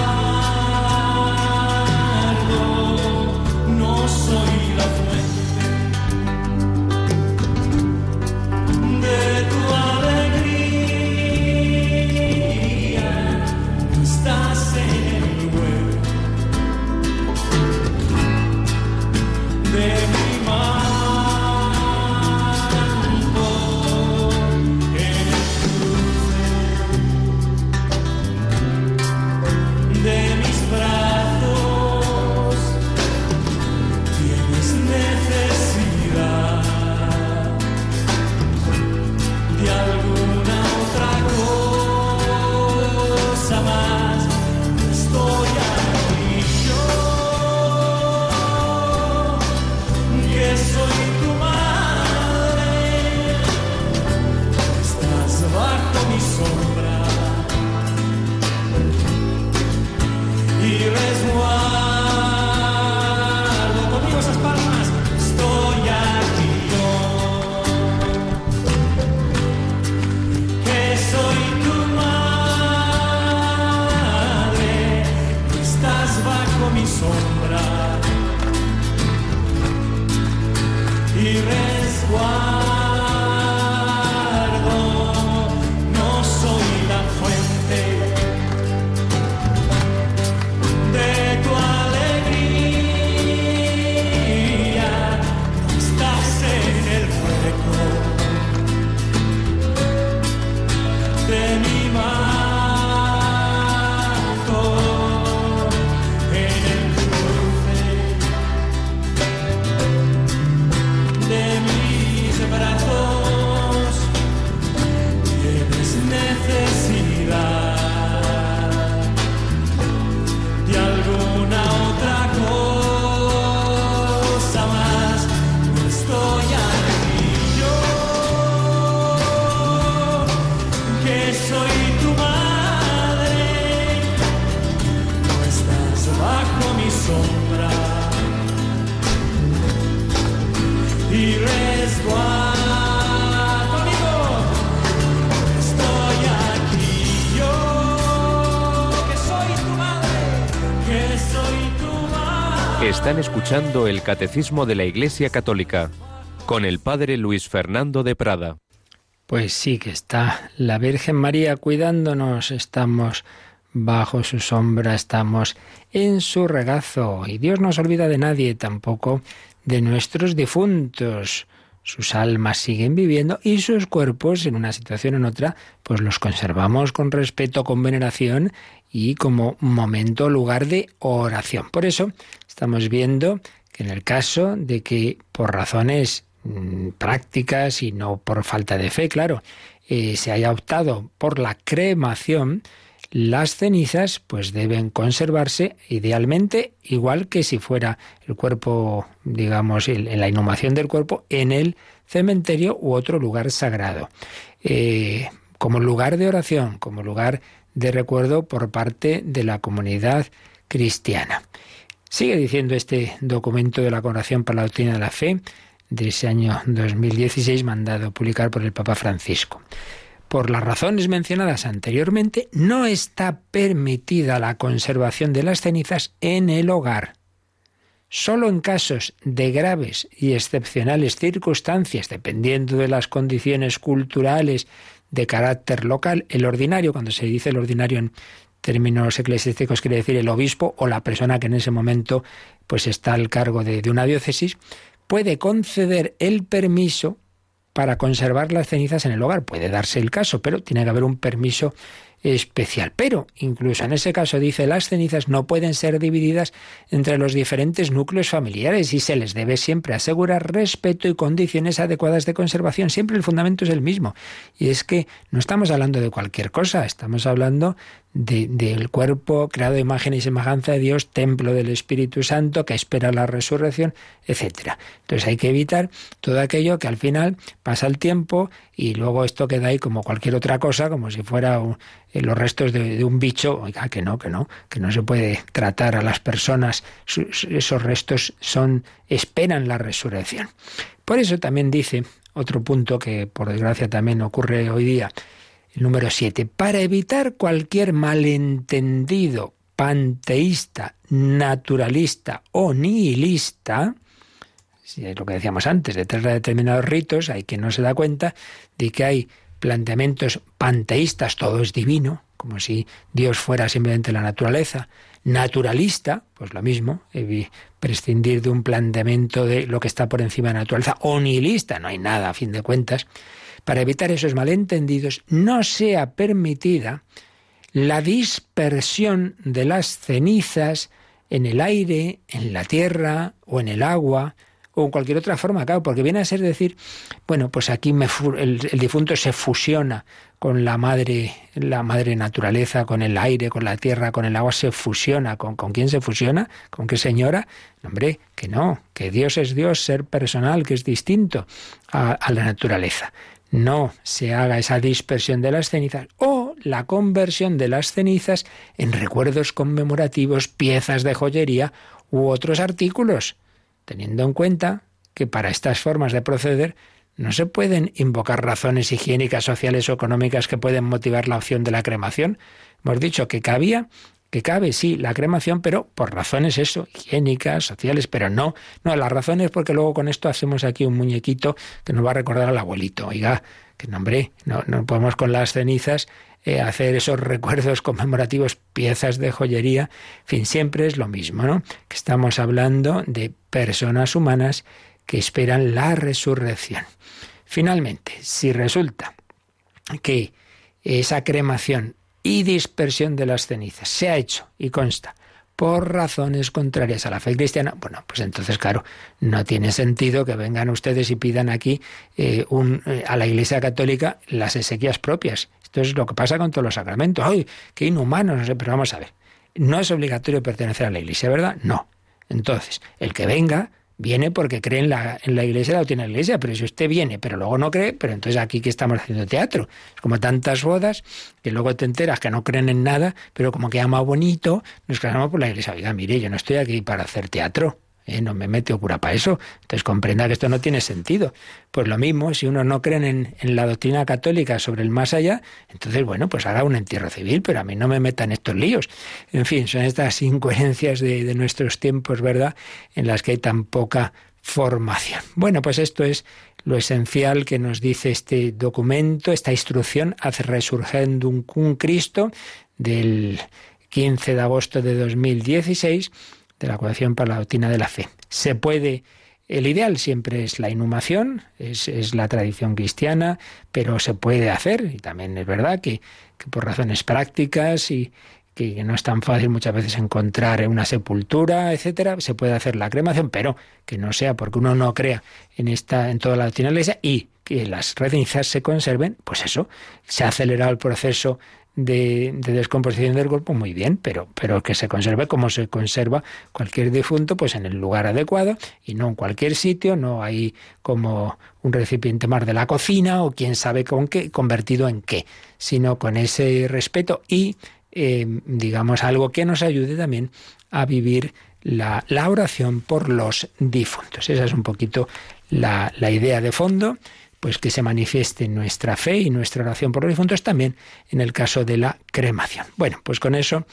escuchando el Catecismo de la Iglesia Católica con el Padre Luis Fernando de Prada. Pues sí que está la Virgen María cuidándonos, estamos bajo su sombra, estamos en su regazo y Dios no se olvida de nadie, tampoco de nuestros difuntos. Sus almas siguen viviendo y sus cuerpos, en una situación o en otra, pues los conservamos con respeto, con veneración y como momento, lugar de oración. Por eso estamos viendo que en el caso de que por razones mm, prácticas y no por falta de fe, claro, eh, se haya optado por la cremación, las cenizas pues deben conservarse idealmente igual que si fuera el cuerpo, digamos, en la inhumación del cuerpo en el cementerio u otro lugar sagrado. Eh, como lugar de oración, como lugar de recuerdo por parte de la comunidad cristiana. Sigue diciendo este documento de la Congregación para la Doctrina de la Fe de ese año 2016 mandado publicar por el Papa Francisco por las razones mencionadas anteriormente, no está permitida la conservación de las cenizas en el hogar. Solo en casos de graves y excepcionales circunstancias, dependiendo de las condiciones culturales de carácter local, el ordinario, cuando se dice el ordinario en términos eclesiásticos quiere decir el obispo o la persona que en ese momento pues está al cargo de, de una diócesis, puede conceder el permiso para conservar las cenizas en el hogar. Puede darse el caso, pero tiene que haber un permiso especial. Pero incluso en ese caso dice las cenizas no pueden ser divididas entre los diferentes núcleos familiares y se les debe siempre asegurar respeto y condiciones adecuadas de conservación. Siempre el fundamento es el mismo. Y es que no estamos hablando de cualquier cosa, estamos hablando del cuerpo creado de imagen y semejanza de Dios, templo del Espíritu Santo, que espera la resurrección, etcétera. Entonces hay que evitar todo aquello que al final pasa el tiempo y luego esto queda ahí como cualquier otra cosa, como si fuera eh, los restos de, un bicho. Oiga, que no, que no, que no se puede tratar a las personas. esos restos son esperan la resurrección. Por eso también dice otro punto que por desgracia también ocurre hoy día el número 7. Para evitar cualquier malentendido panteísta, naturalista o nihilista, es lo que decíamos antes, detrás de determinados ritos hay quien no se da cuenta de que hay planteamientos panteístas, todo es divino, como si Dios fuera simplemente la naturaleza. Naturalista, pues lo mismo, prescindir de un planteamiento de lo que está por encima de la naturaleza, o no hay nada a fin de cuentas para evitar esos malentendidos, no sea permitida la dispersión de las cenizas en el aire, en la tierra o en el agua o en cualquier otra forma, claro, porque viene a ser decir, bueno, pues aquí el, difunto se fusiona con la madre, la madre naturaleza, con el aire, con la tierra, con el agua, se fusiona. ¿Con, con quién se fusiona? ¿Con qué señora? hombre, que no, que Dios es Dios, ser personal, que es distinto a la naturaleza no se haga esa dispersión de las cenizas o la conversión de las cenizas en recuerdos conmemorativos, piezas de joyería u otros artículos, teniendo en cuenta que para estas formas de proceder no se pueden invocar razones higiénicas, sociales o económicas que pueden motivar la opción de la cremación. Hemos dicho que cabía que cabe, sí, la cremación, pero por razones eso, higiénicas, sociales, pero no, no, las razones porque luego con esto hacemos aquí un muñequito que nos va a recordar al abuelito. Oiga, que nombre, no, no podemos con las cenizas eh, hacer esos recuerdos conmemorativos, piezas de joyería, fin, siempre es lo mismo, ¿no? Que estamos hablando de personas humanas que esperan la resurrección. Finalmente, si resulta que esa cremación y dispersión de las cenizas. Se ha hecho y consta por razones contrarias a la fe cristiana, bueno, pues entonces, claro, no tiene sentido que vengan ustedes y pidan aquí eh, eh, a la Iglesia Católica las exequias propias. Esto es lo que pasa con todos los sacramentos. ¡Ay, qué inhumano! No sé, pero vamos a ver. No es obligatorio pertenecer a la Iglesia, ¿verdad? No. Entonces, el que venga viene porque cree en la, en la iglesia, la tiene la iglesia, pero si usted viene, pero luego no cree, pero entonces aquí que estamos haciendo teatro. Es como tantas bodas que luego te enteras que no creen en nada, pero como que ama bonito, nos casamos por la iglesia. Oiga, mire, yo no estoy aquí para hacer teatro. ¿Eh? no me mete cura para eso. Entonces comprenda que esto no tiene sentido. Pues lo mismo, si uno no cree en, la doctrina católica sobre el más allá, entonces, bueno, pues haga un entierro civil, pero a mí no me metan estos líos. En fin, son estas incoherencias de, nuestros tiempos, ¿verdad?, en las que hay tan poca formación. Bueno, pues esto es lo esencial que nos dice este documento, esta instrucción, hace resurgendum un Cristo del 15 de agosto de 2016 de la la Doctrina de la Fe. Se puede, el ideal siempre es la inhumación, es, la tradición cristiana, pero se puede hacer, y también es verdad que, por razones prácticas y, que no es tan fácil muchas veces encontrar una sepultura, etcétera, se puede hacer la cremación, pero que no sea porque uno no crea en esta, en toda la doctrina iglesia y que las cenizas se conserven, pues eso, se ha acelerado el proceso de, descomposición del cuerpo, muy bien, pero, pero que se conserve como se conserva cualquier difunto, pues en el lugar adecuado y no en cualquier sitio, no hay como un recipiente más de la cocina o quién sabe con qué, convertido en qué, sino con ese respeto y, eh, digamos, algo que nos ayude también a vivir la, la, oración por los difuntos. Esa es un poquito la, la idea de fondo pues que se manifieste nuestra fe y nuestra oración por los difuntos también en el caso de la cremación. Bueno, pues con eso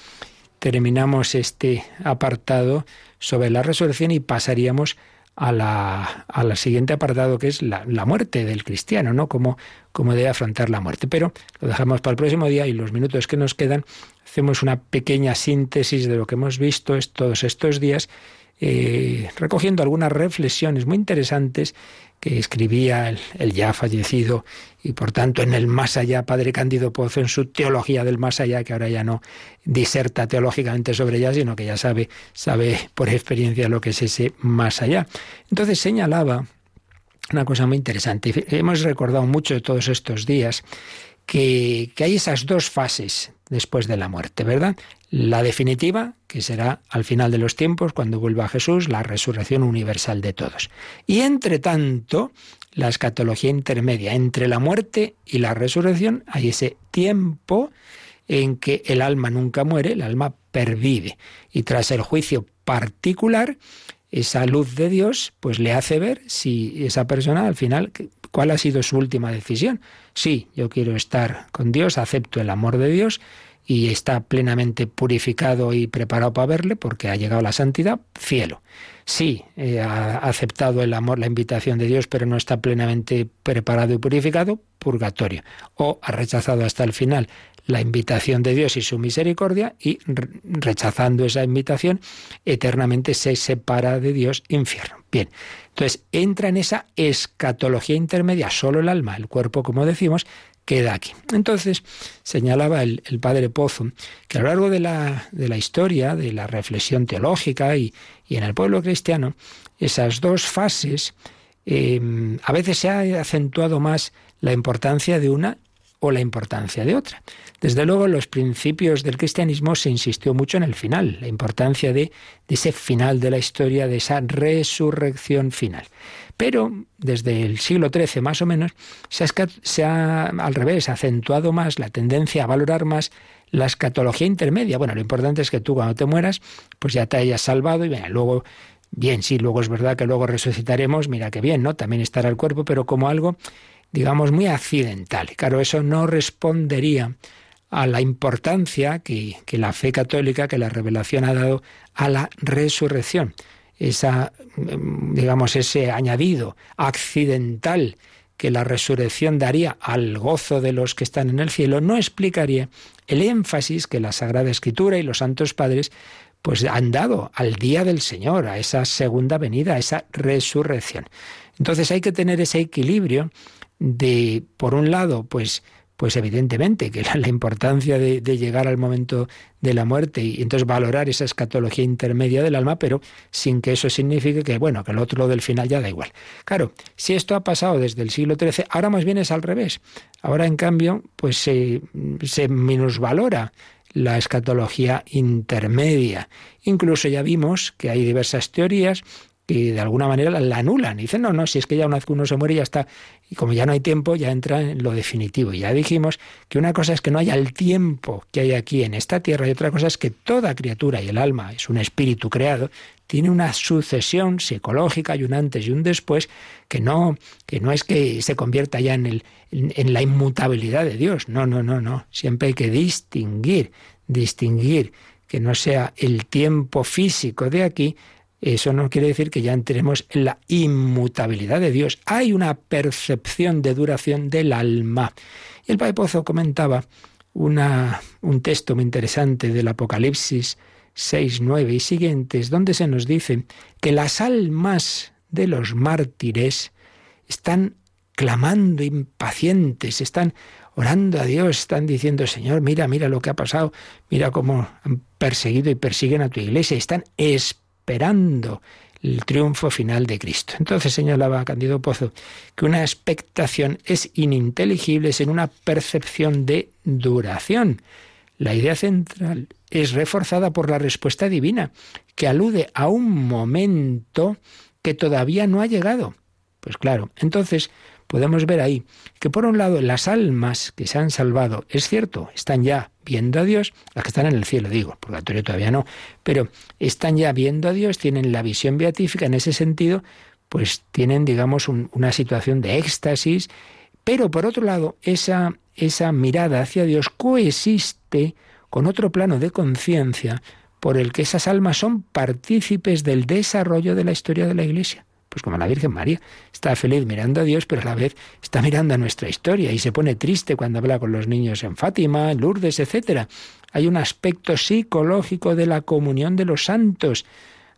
terminamos este apartado sobre la resurrección y pasaríamos a la, al siguiente apartado que es la, muerte del cristiano, ¿no? Cómo, cómo debe afrontar la muerte. Pero lo dejamos para el próximo día y los minutos que nos quedan hacemos una pequeña síntesis de lo que hemos visto todos estos días, eh, recogiendo algunas reflexiones muy interesantes que escribía el, ya fallecido y por tanto en el más allá, Padre Cándido Pozo, en su teología del más allá, que ahora ya no diserta teológicamente sobre ella, sino que ya sabe, sabe por experiencia lo que es ese más allá. Entonces señalaba una cosa muy interesante. Hemos recordado mucho todos estos días que, que hay esas dos fases después de la muerte, ¿verdad? La definitiva, que será al final de los tiempos, cuando vuelva Jesús, la resurrección universal de todos. Y entre tanto, la escatología intermedia, entre la muerte y la resurrección, hay ese tiempo en que el alma nunca muere, el alma pervive. Y tras el juicio particular, esa luz de Dios, pues le hace ver si esa persona al final, cuál ha sido su última decisión. Sí, yo quiero estar con Dios, acepto el amor de Dios y está plenamente purificado y preparado para verle porque ha llegado la santidad, cielo. Sí, eh, ha aceptado el amor, la invitación de Dios, pero no está plenamente preparado y purificado, purgatorio. O ha rechazado hasta el final la invitación de Dios y su misericordia y rechazando esa invitación, eternamente se separa de Dios, infierno. Bien, entonces entra en esa escatología intermedia, solo el alma, el cuerpo, como decimos, queda aquí. Entonces, señalaba el, padre Pozo que a lo largo de la, de la historia, de la reflexión teológica y, en el pueblo cristiano, esas dos fases, eh, a veces se ha acentuado más la importancia de una o la importancia de otra. Desde luego, en los principios del cristianismo se insistió mucho en el final, la importancia de, de ese final de la historia, de esa resurrección final. Pero desde el siglo XIII más o menos se ha, al revés acentuado más la tendencia a valorar más la escatología intermedia. Bueno, lo importante es que tú cuando te mueras, pues ya te hayas salvado y luego, bien, sí, luego es verdad que luego resucitaremos, mira qué bien, ¿no? También estará el cuerpo, pero como algo, digamos, muy accidental. Claro, eso no respondería a la importancia que, que la fe católica, que la revelación ha dado a la resurrección esa, digamos, ese añadido accidental que la resurrección daría al gozo de los que están en el cielo, no explicaría el énfasis que la Sagrada Escritura y los santos padres pues han dado al día del Señor, a esa segunda venida, a esa resurrección. Entonces hay que tener ese equilibrio de, por un lado, pues pues evidentemente que la, importancia de, llegar al momento de la muerte y, entonces valorar esa escatología intermedia del alma, pero sin que eso signifique que, bueno, que el otro del final ya da igual. Claro, si esto ha pasado desde el siglo XIII, ahora más bien es al revés. Ahora, en cambio, pues se, se minusvalora la escatología intermedia. Incluso ya vimos que hay diversas teorías que de alguna manera la anulan. Y dicen, no, no, si es que ya una vez que uno se muere ya está, y como ya no hay tiempo, ya entra en lo definitivo. Y ya dijimos que una cosa es que no haya el tiempo que hay aquí en esta tierra y otra cosa es que toda criatura y el alma es un espíritu creado, tiene una sucesión psicológica y un antes y un después que no, que no es que se convierta ya en, el, en la inmutabilidad de Dios. No, no, no, no. Siempre hay que distinguir, distinguir que no sea el tiempo físico de aquí, eso no quiere decir que ya entremos en la inmutabilidad de Dios. Hay una percepción de duración del alma. Y el Padre Pozo comentaba una, un texto muy interesante del Apocalipsis 6, 9 y siguientes, donde se nos dice que las almas de los mártires están clamando impacientes, están orando a Dios, están diciendo, Señor, mira, mira lo que ha pasado, mira cómo han perseguido y persiguen a tu iglesia, están esperando el triunfo final de Cristo. Entonces señalaba Candido Pozo que una expectación es ininteligible sin una percepción de duración. La idea central es reforzada por la respuesta divina, que alude a un momento que todavía no ha llegado. Pues claro, entonces podemos ver ahí que por un lado las almas que se han salvado, es cierto, están ya viendo a Dios, las que están en el cielo, digo, purgatorio todavía no, pero están ya viendo a Dios, tienen la visión beatífica en ese sentido, pues tienen, digamos, una situación de éxtasis, pero por otro lado, esa, esa mirada hacia Dios coexiste con otro plano de conciencia por el que esas almas son partícipes del desarrollo de la historia de la Iglesia. Pues como la Virgen María está feliz mirando a Dios, pero a la vez está mirando a nuestra historia y se pone triste cuando habla con los niños en Fátima, en Lourdes, etc. Hay un aspecto psicológico de la comunión de los santos.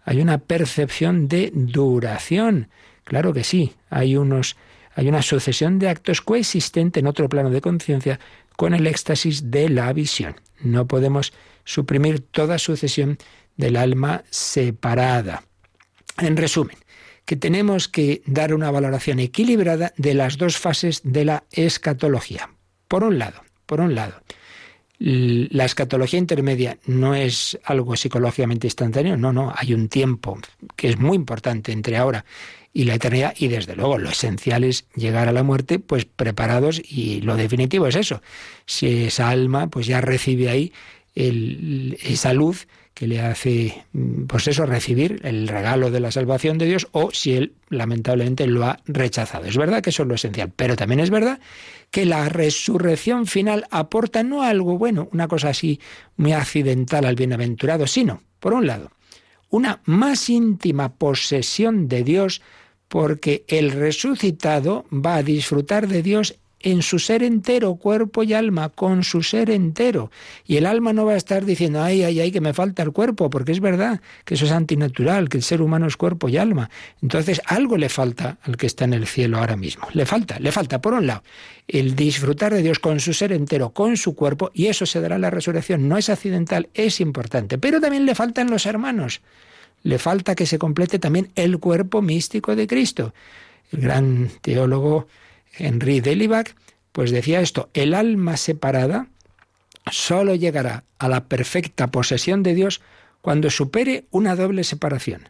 Hay una percepción de duración. Claro que sí, hay unos hay una sucesión de actos coexistente en otro plano de conciencia con el éxtasis de la visión. No podemos suprimir toda sucesión del alma separada. En resumen, que tenemos que dar una valoración equilibrada de las dos fases de la escatología. Por un lado, por un lado, la escatología intermedia no es algo psicológicamente instantáneo, no, no, hay un tiempo que es muy importante entre ahora y la eternidad y desde luego lo esencial es llegar a la muerte pues preparados y lo definitivo es eso. Si esa alma pues ya recibe ahí esa luz que le hace, mm, pues eso, recibir el regalo de la salvación de Dios o si él lamentablemente lo ha rechazado. Es verdad que eso es lo esencial, pero también es verdad que la resurrección final aporta no algo bueno, una cosa así muy accidental al bienaventurado, sino, por un lado, una más íntima posesión de Dios porque el resucitado va a disfrutar de Dios en su ser entero, cuerpo y alma, con su ser entero. Y el alma no va a estar diciendo, ay, ay, ay, que me falta el cuerpo, porque es verdad que eso es antinatural, que el ser humano es cuerpo y alma. Entonces, algo le falta al que está en el cielo ahora mismo. Le falta, le falta, por un lado, el disfrutar de Dios con su ser entero, con su cuerpo, y eso se dará en la resurrección. No es accidental, es importante. Pero también le faltan los hermanos. Le falta que se complete también el cuerpo místico de Cristo. El gran teólogo Henry Delibac, pues decía esto, el alma separada solo llegará a la perfecta posesión de Dios cuando supere una doble separación,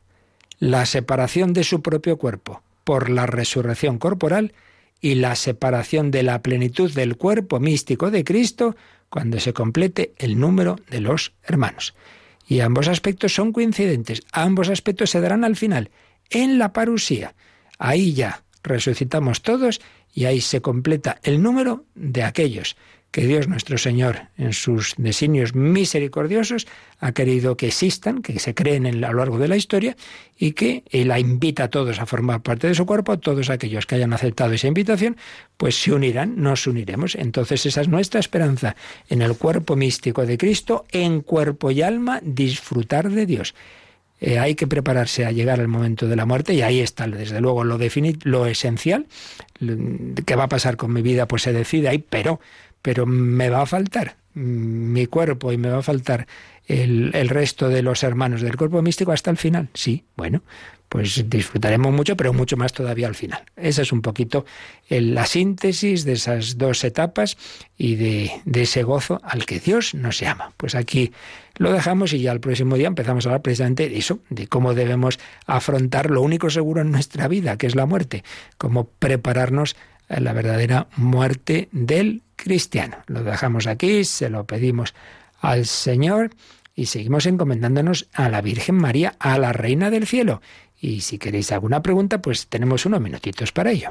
la separación de su propio cuerpo por la resurrección corporal y la separación de la plenitud del cuerpo místico de Cristo cuando se complete el número de los hermanos. Y ambos aspectos son coincidentes, ambos aspectos se darán al final, en la parusía. Ahí ya resucitamos todos y ahí se completa el número de aquellos que Dios nuestro Señor, en sus designios misericordiosos, ha querido que existan, que se creen a lo largo de la historia y que Él invita a todos a formar parte de su cuerpo, todos aquellos que hayan aceptado esa invitación, pues se unirán, nos uniremos. Entonces esa es nuestra esperanza, en el cuerpo místico de Cristo, en cuerpo y alma, disfrutar de Dios. Eh, hay que prepararse a llegar al momento de la muerte y ahí está, desde luego, lo, lo esencial. ¿Qué va a pasar con mi vida? Pues se decide ahí, pero, pero me va a faltar mi cuerpo y me va a faltar el, el resto de los hermanos del cuerpo místico hasta el final. Sí, bueno, pues disfrutaremos mucho, pero mucho más todavía al final. Esa es un poquito la síntesis de esas dos etapas y de, de, ese gozo al que Dios nos llama. Pues aquí lo dejamos y ya el próximo día empezamos a hablar precisamente de eso, de cómo debemos afrontar lo único seguro en nuestra vida, que es la muerte, cómo prepararnos a la verdadera muerte del cristiano. Lo dejamos aquí, se lo pedimos al Señor y seguimos encomendándonos a la Virgen María, a la Reina del Cielo. Y si queréis alguna pregunta, pues tenemos unos minutitos para ello.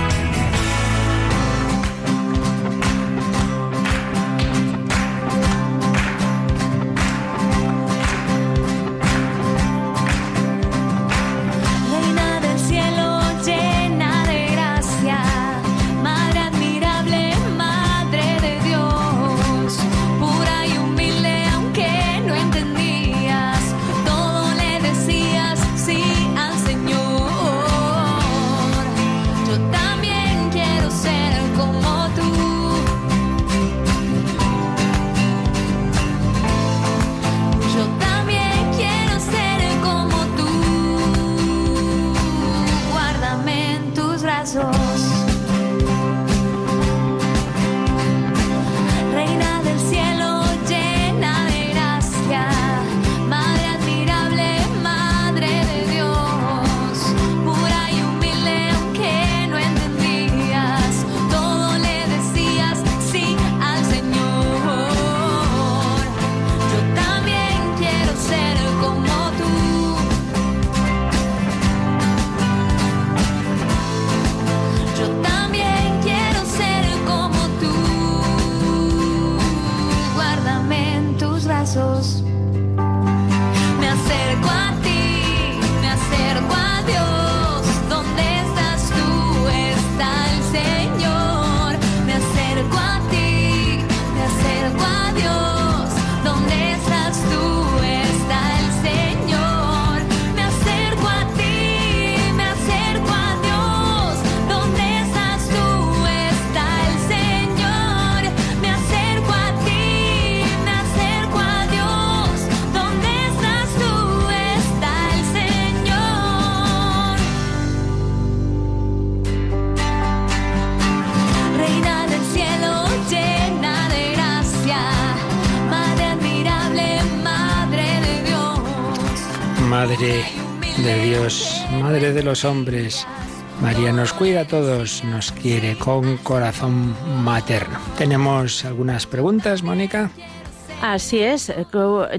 Los hombres. María nos cuida a todos, nos quiere con corazón materno. ¿Tenemos algunas preguntas, Mónica? Así es,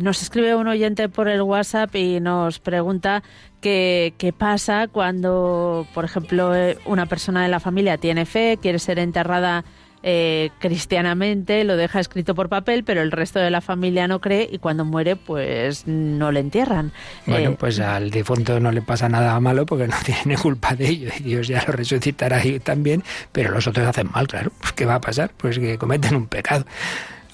nos escribe un oyente por el WhatsApp y nos pregunta qué, qué pasa cuando, por ejemplo, eh, una persona de la familia tiene fe, quiere ser enterrada eh, cristianamente, lo deja escrito por papel, pero el resto de la familia no cree y cuando muere pues no le entierran. Bueno, eh, pues al difunto no le pasa nada malo porque no tiene culpa de ello y Dios ya lo resucitará ahí también, pero los otros hacen mal, claro. Pues ¿qué va a pasar? Pues que cometen un pecado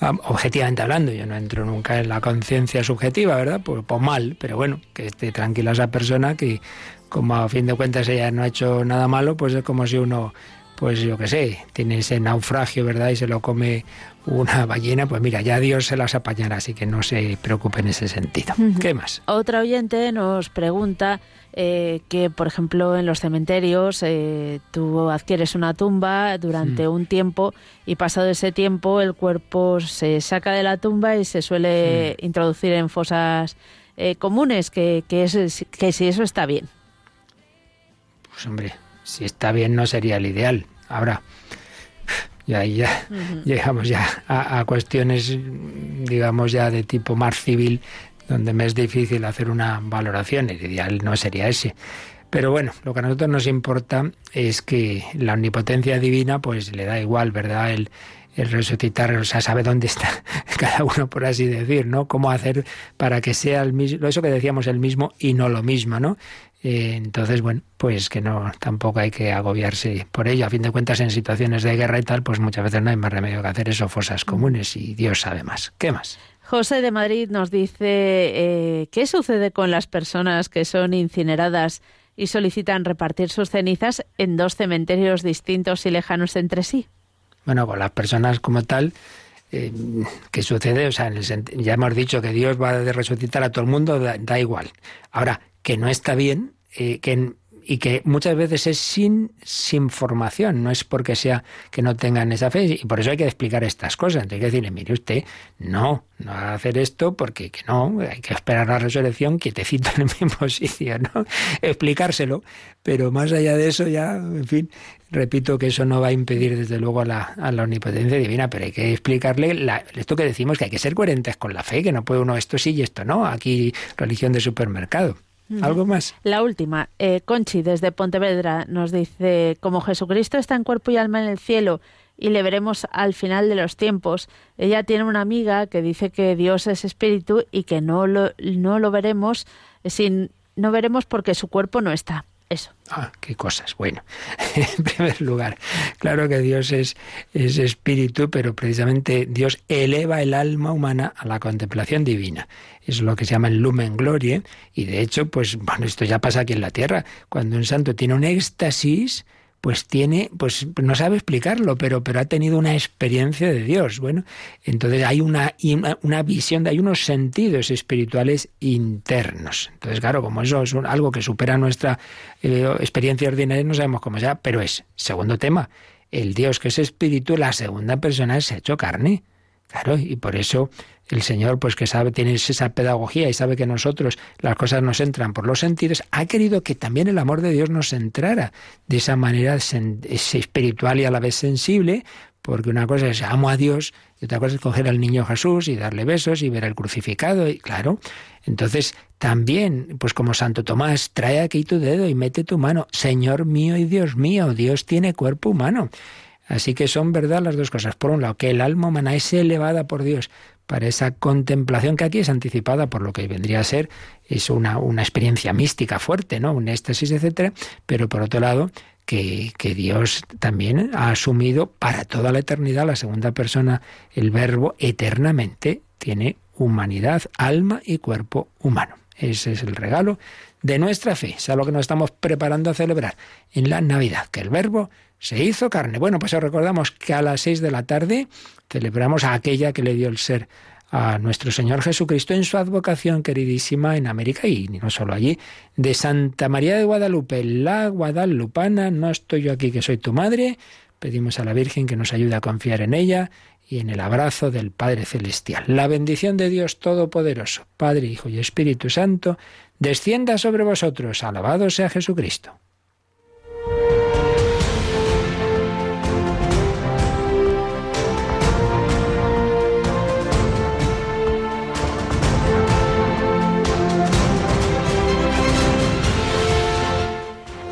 objetivamente hablando, yo no entro nunca en la conciencia subjetiva, ¿verdad? Pues, pues, mal, pero bueno, que esté tranquila esa persona que como a fin de cuentas ella no ha hecho nada malo, pues es como si uno pues yo qué sé, tiene ese naufragio, ¿verdad? Y se lo come una ballena, pues mira, ya Dios se las apañará, así que no se preocupe en ese sentido. ¿Qué más? Otra oyente nos pregunta eh, que, por ejemplo, en los cementerios eh, tú adquieres una tumba durante mm. un tiempo y pasado ese tiempo el cuerpo se saca de la tumba y se suele mm. introducir en fosas eh, comunes, que, que, es, que si eso está bien. Pues hombre, si está bien no sería el ideal. Ahora, y ahí ya llegamos ya a, cuestiones, digamos ya de tipo más civil, donde me es difícil hacer una valoración. El ideal no sería ese. Pero bueno, lo que a nosotros nos importa es que la omnipotencia divina, pues le da igual, ¿verdad? El, el resucitar, o sea, sabe dónde está cada uno, por así decir, ¿no? Cómo hacer para que sea el mismo, eso que decíamos, el mismo y no lo mismo, ¿no? Eh, entonces, bueno, pues que no, tampoco hay que agobiarse por ello. A fin de cuentas, en situaciones de guerra y tal, pues muchas veces no hay más remedio que hacer eso, fosas comunes, y Dios sabe más. ¿Qué más? José de Madrid nos dice, eh, ¿qué sucede con las personas que son incineradas y solicitan repartir sus cenizas en dos cementerios distintos y lejanos entre sí? Bueno, con las personas como tal, eh, ¿qué sucede? O sea, ya hemos dicho que Dios va a resucitar a todo el mundo, da igual. Ahora, que no está bien, eh, que y que muchas veces es sin, formación, no es porque sea que no tengan esa fe, y por eso hay que explicar estas cosas. Hay que decirle, mire usted, no, no va a hacer esto porque que no, hay que esperar la resurrección quietecito en mismo sitio, ¿no? Explicárselo, pero más allá de eso ya, en fin, repito que eso no va a impedir desde luego a la, a la omnipotencia divina, pero hay que explicarle la, esto que decimos, que hay que ser coherentes con la fe, que no puede uno esto sí y esto no, aquí religión de supermercado. ¿Algo más? La última. Eh, Conchi, desde Pontevedra, nos dice, como Jesucristo está en cuerpo y alma en el cielo y le veremos al final de los tiempos, ella tiene una amiga que dice que Dios es espíritu y que no lo, no lo veremos sin, no veremos porque su cuerpo no está. Eso. Ah, qué cosas. Bueno, en primer lugar, claro que Dios es, es espíritu, pero precisamente Dios eleva el alma humana a la contemplación divina. Es lo que se llama el lumen glorie. Y de hecho, pues bueno, esto ya pasa aquí en la tierra. Cuando un santo tiene un éxtasis, pues tiene, pues no sabe explicarlo, pero, pero ha tenido una experiencia de Dios. Bueno, entonces hay una, una, visión, hay unos sentidos espirituales internos. Entonces, claro, como eso es algo que supera nuestra eh, experiencia ordinaria, no sabemos cómo sea, pero es. Segundo tema, el Dios que es espíritu, la segunda persona se ha hecho carne. Claro, y por eso el Señor, pues que sabe, tiene esa pedagogía y sabe que nosotros las cosas nos entran por los sentidos, ha querido que también el amor de Dios nos entrara de esa manera espiritual y a la vez sensible, porque una cosa es amo a Dios y otra cosa es coger al niño Jesús y darle besos y ver al crucificado, y claro. Entonces, también, pues como Santo Tomás, trae aquí tu dedo y mete tu mano, Señor mío y Dios mío, Dios tiene cuerpo humano. Así que son verdad las dos cosas. Por un lado, que el alma humana es elevada por Dios para esa contemplación que aquí es anticipada por lo que vendría a ser es una, una experiencia mística fuerte, ¿no? Un éxtasis, etcétera, pero por otro lado, que, que, Dios también ha asumido para toda la eternidad la segunda persona, el verbo eternamente tiene humanidad, alma y cuerpo humano. Ese es el regalo de nuestra fe, es algo que nos estamos preparando a celebrar en la Navidad, que el verbo se hizo carne. Bueno, pues os recordamos que a las seis de la tarde celebramos a aquella que le dio el ser a nuestro Señor Jesucristo en su advocación queridísima en América y no solo allí, de Santa María de Guadalupe, la guadalupana, no estoy yo aquí que soy tu madre, pedimos a la Virgen que nos ayude a confiar en ella y en el abrazo del Padre Celestial. La bendición de Dios Todopoderoso, Padre, Hijo y Espíritu Santo, descienda sobre vosotros. Alabado sea Jesucristo.